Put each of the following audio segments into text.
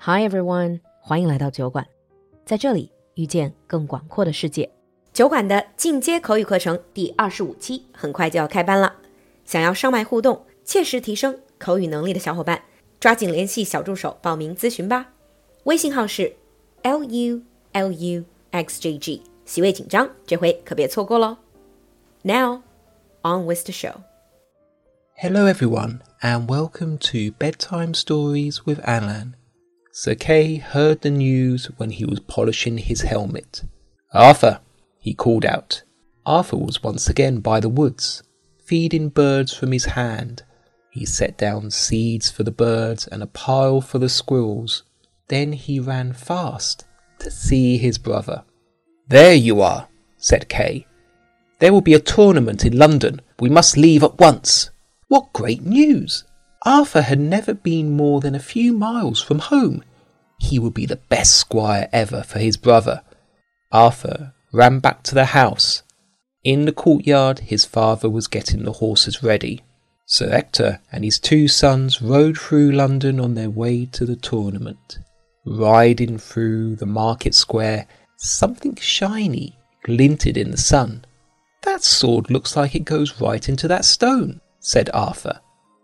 Hi everyone，欢迎来到酒馆，在这里遇见更广阔的世界。酒馆的进阶口语课程第二十五期很快就要开班了，想要上麦互动、切实提升口语能力的小伙伴，抓紧联系小助手报名咨询吧。微信号是 l u l u x j g，席位紧张，这回可别错过喽。Now on with the show. Hello, everyone, and welcome to Bedtime Stories with Alan. Sir Kay heard the news when he was polishing his helmet. Arthur, he called out. Arthur was once again by the woods, feeding birds from his hand. He set down seeds for the birds and a pile for the squirrels. Then he ran fast to see his brother. There you are, said Kay. There will be a tournament in London. We must leave at once. What great news! Arthur had never been more than a few miles from home. He would be the best squire ever for his brother. Arthur ran back to the house. In the courtyard, his father was getting the horses ready. Sir Ector and his two sons rode through London on their way to the tournament. Riding through the market square, something shiny glinted in the sun. That sword looks like it goes right into that stone, said Arthur.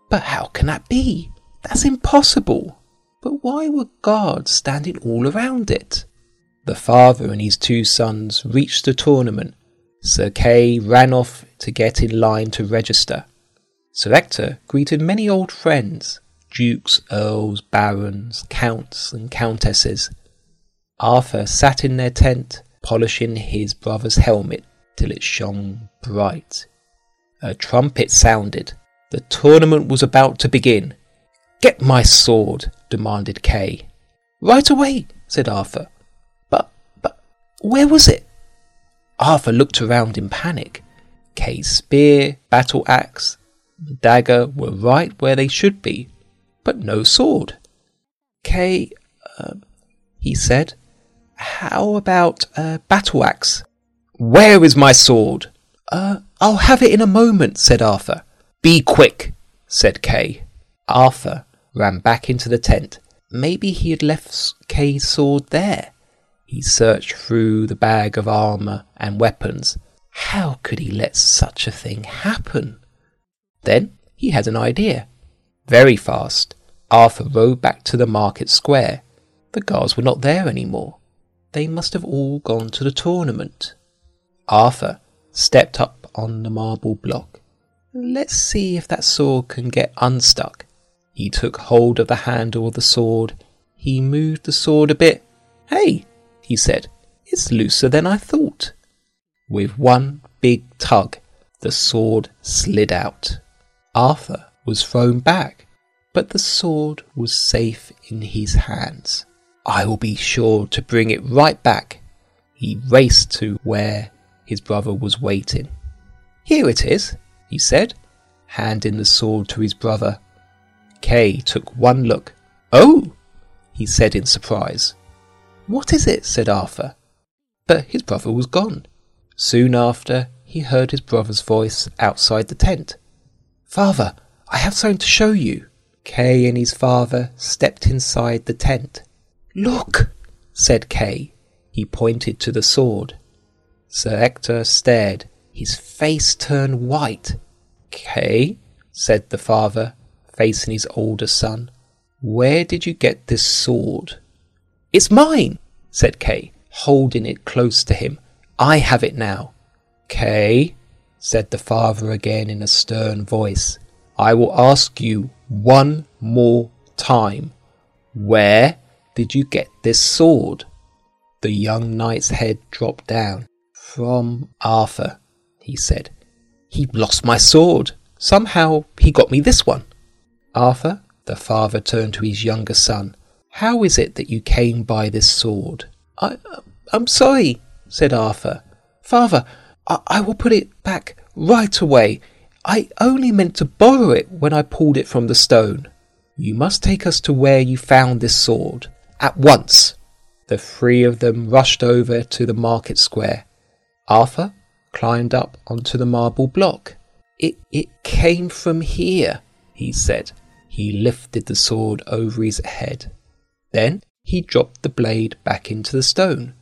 But how can that be? That's impossible. But why were guards standing all around it? The father and his two sons reached the tournament. Sir Kay ran off to get in line to register. Sir Ector greeted many old friends dukes, earls, barons, counts, and countesses. Arthur sat in their tent, polishing his brother's helmet till it shone bright. A trumpet sounded. The tournament was about to begin. Get my sword, demanded Kay. Right away, said Arthur. But, but, where was it? Arthur looked around in panic. Kay's spear, battle axe, dagger were right where they should be, but no sword. Kay, uh, he said, how about a battle axe? Where is my sword? Uh, I'll have it in a moment, said Arthur. Be quick, said Kay. Arthur ran back into the tent. Maybe he had left Kay's sword there. He searched through the bag of armour and weapons. How could he let such a thing happen? Then he had an idea. Very fast, Arthur rode back to the market square. The guards were not there any more. They must have all gone to the tournament. Arthur stepped up on the marble block. Let's see if that sword can get unstuck. He took hold of the handle of the sword. He moved the sword a bit. Hey, he said, it's looser than I thought. With one big tug, the sword slid out. Arthur was thrown back, but the sword was safe in his hands. I will be sure to bring it right back. He raced to where his brother was waiting. Here it is, he said, handing the sword to his brother. Kay took one look. Oh, he said in surprise. What is it? said Arthur. But his brother was gone. Soon after, he heard his brother's voice outside the tent. Father, I have something to show you. Kay and his father stepped inside the tent. Look, said Kay. He pointed to the sword. Sir Ector stared. His face turned white. Kay, said the father, facing his older son, where did you get this sword? It's mine, said Kay, holding it close to him. I have it now. Kay, said the father again in a stern voice, I will ask you one more time. Where did you get this sword? The young knight's head dropped down. From Arthur, he said. He lost my sword. Somehow he got me this one. Arthur, the father turned to his younger son. How is it that you came by this sword? I, I'm sorry, said Arthur. Father, I, I will put it back right away. I only meant to borrow it when I pulled it from the stone. You must take us to where you found this sword. At once. The three of them rushed over to the market square. Arthur climbed up onto the marble block. It, it came from here, he said. He lifted the sword over his head. Then he dropped the blade back into the stone.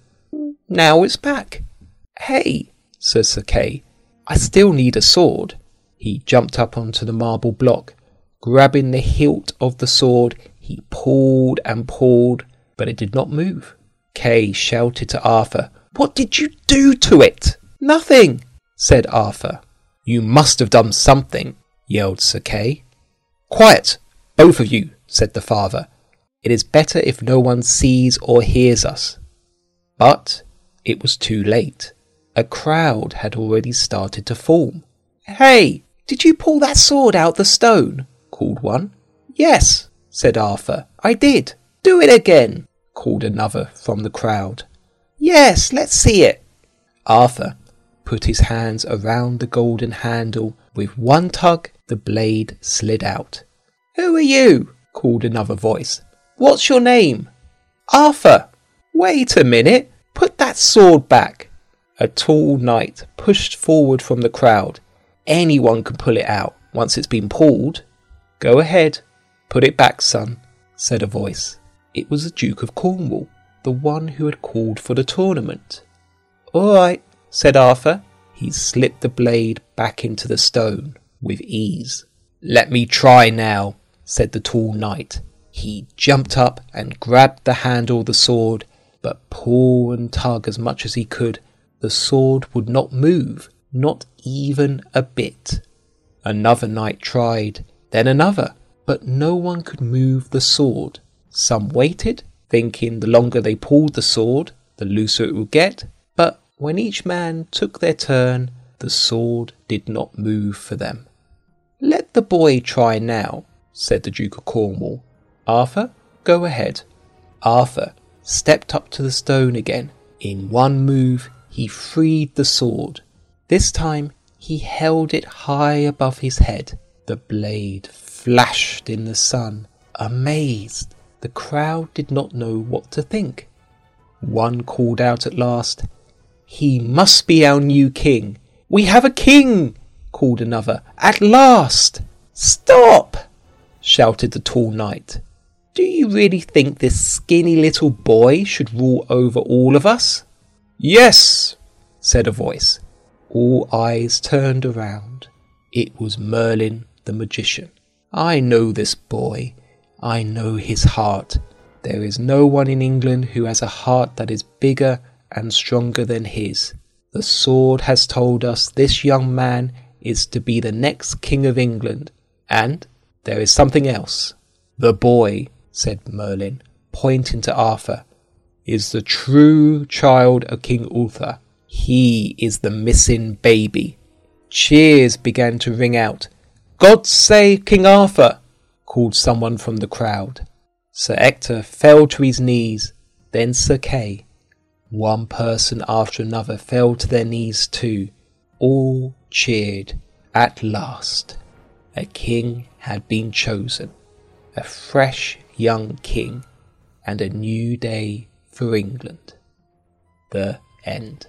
Now it's back. Hey, says Sir Kay, I still need a sword. He jumped up onto the marble block. Grabbing the hilt of the sword, he pulled and pulled, but it did not move. Kay shouted to Arthur, What did you do to it? Nothing, said Arthur. You must have done something, yelled Sir Kay. Quiet, both of you, said the father. It is better if no one sees or hears us. But it was too late. A crowd had already started to form. Hey, did you pull that sword out the stone? called one. Yes, said Arthur. I did. Do it again, called another from the crowd. Yes, let's see it. Arthur put his hands around the golden handle. With one tug, the blade slid out. Who are you? called another voice. What's your name? Arthur. Wait a minute. Put that sword back. A tall knight pushed forward from the crowd. Anyone can pull it out once it's been pulled. Go ahead. Put it back, son, said a voice. It was the Duke of Cornwall, the one who had called for the tournament. All right, said Arthur. He slipped the blade back into the stone with ease. Let me try now, said the tall knight. He jumped up and grabbed the handle of the sword, but pull and tug as much as he could, the sword would not move, not even a bit. Another knight tried, then another, but no one could move the sword. Some waited, thinking the longer they pulled the sword, the looser it would get, when each man took their turn, the sword did not move for them. Let the boy try now, said the Duke of Cornwall. Arthur, go ahead. Arthur stepped up to the stone again. In one move, he freed the sword. This time, he held it high above his head. The blade flashed in the sun. Amazed, the crowd did not know what to think. One called out at last, He must be our new king. We have a king, called another. At last! Stop! shouted the tall knight. Do you really think this skinny little boy should rule over all of us? Yes, said a voice. All eyes turned around. It was Merlin the magician. I know this boy. I know his heart. There is no one in England who has a heart that is bigger and stronger than his. The sword has told us this young man is to be the next King of England, and there is something else. The boy, said Merlin, pointing to Arthur, is the true child of King Uther. He is the missing baby. Cheers began to ring out. God save King Arthur! called someone from the crowd. Sir Ector fell to his knees, then Sir Kay. One person after another fell to their knees too. All cheered. At last, a king had been chosen, a fresh young king, and a new day for England. The end.